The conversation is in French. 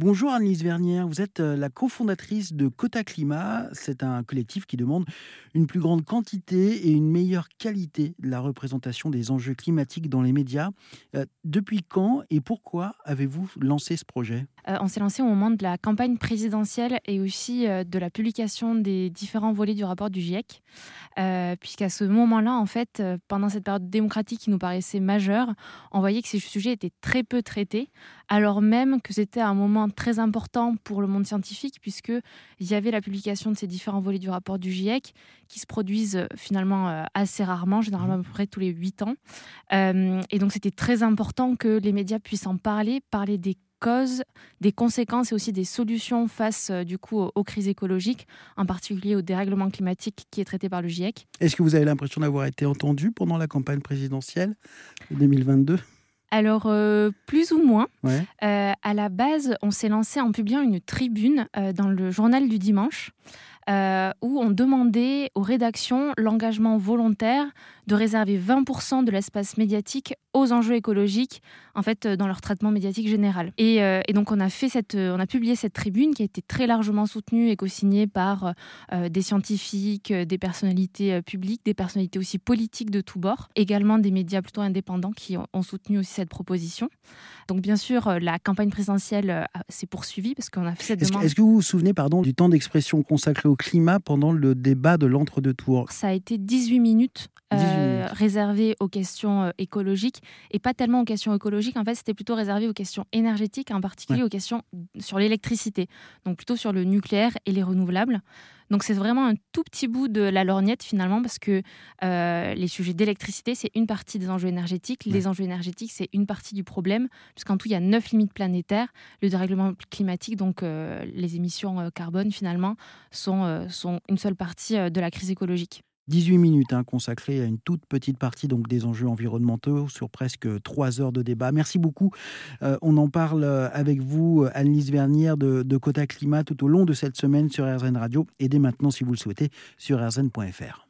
Bonjour Annelise Vernière, vous êtes euh, la cofondatrice de Cota Climat. C'est un collectif qui demande une plus grande quantité et une meilleure qualité de la représentation des enjeux climatiques dans les médias. Euh, depuis quand et pourquoi avez-vous lancé ce projet? Euh, On s'est lancé au moment de la campagne présidentielle et aussi de la publication des différents volets du rapport du GIEC. Puisqu'à ce moment-là, en fait, pendant cette période démocratique qui nous paraissait majeure, on voyait que ces sujets étaient très peu traités, alors même que c'était un moment très important pour le monde scientifique, puisqu'il y avait la publication de ces différents volets du rapport du GIEC, qui se produisent euh, finalement euh, assez rarement, généralement à peu près tous les huit ans. Euh, et donc c'était très important que les médias puissent en parler, parler des causes, des conséquences et aussi des solutions face du coup aux, crises écologiques, en particulier au dérèglement climatique qui est traité par le GIEC. Est-ce que vous avez l'impression d'avoir été entendu pendant la campagne présidentielle 2022 alors, euh, plus ou moins. Euh, à la base, on s'est lancé en publiant une tribune euh, dans le journal du dimanche. Où on demandait aux rédactions l'engagement volontaire de réserver 20% de l'espace médiatique aux enjeux écologiques, en fait, dans leur traitement médiatique général. Et, donc, on a fait cette, on a publié cette tribune qui a été très largement soutenue et co-signée par des scientifiques, des personnalités publiques, des personnalités aussi politiques de tous bords, également des médias plutôt indépendants qui ont, ont soutenu aussi cette proposition. Donc bien sûr, euh, la campagne présidentielle euh, s'est poursuivie parce qu'on a fait cette est-ce demande. Que, est-ce que vous vous souvenez pardon, du temps d'expression consacré au climat pendant le débat de l'entre-deux tours Ça a été 18 minutes, euh, réservées aux questions écologiques et pas tellement aux questions écologiques. En fait, c'était plutôt réservé aux questions énergétiques, en particulier aux questions sur l'électricité, donc plutôt sur le nucléaire et les renouvelables. Donc c'est vraiment un tout petit bout de la lorgnette finalement parce que euh, les sujets d'électricité, c'est une partie des enjeux énergétiques. Les enjeux énergétiques, c'est une partie du problème puisqu'en tout, il y a neuf limites planétaires. Le dérèglement climatique, donc euh, les émissions euh, carbone finalement, sont, sont une seule partie de la crise écologique. 18 minutes hein, consacrées à une toute petite partie donc des enjeux environnementaux sur presque trois heures de débat. Merci beaucoup. Euh, on en parle euh, avec vous, Annelise Vernière de, de Cota Climat, tout au long de cette semaine sur RZN Radio et dès maintenant, si vous le souhaitez, sur rzn.fr.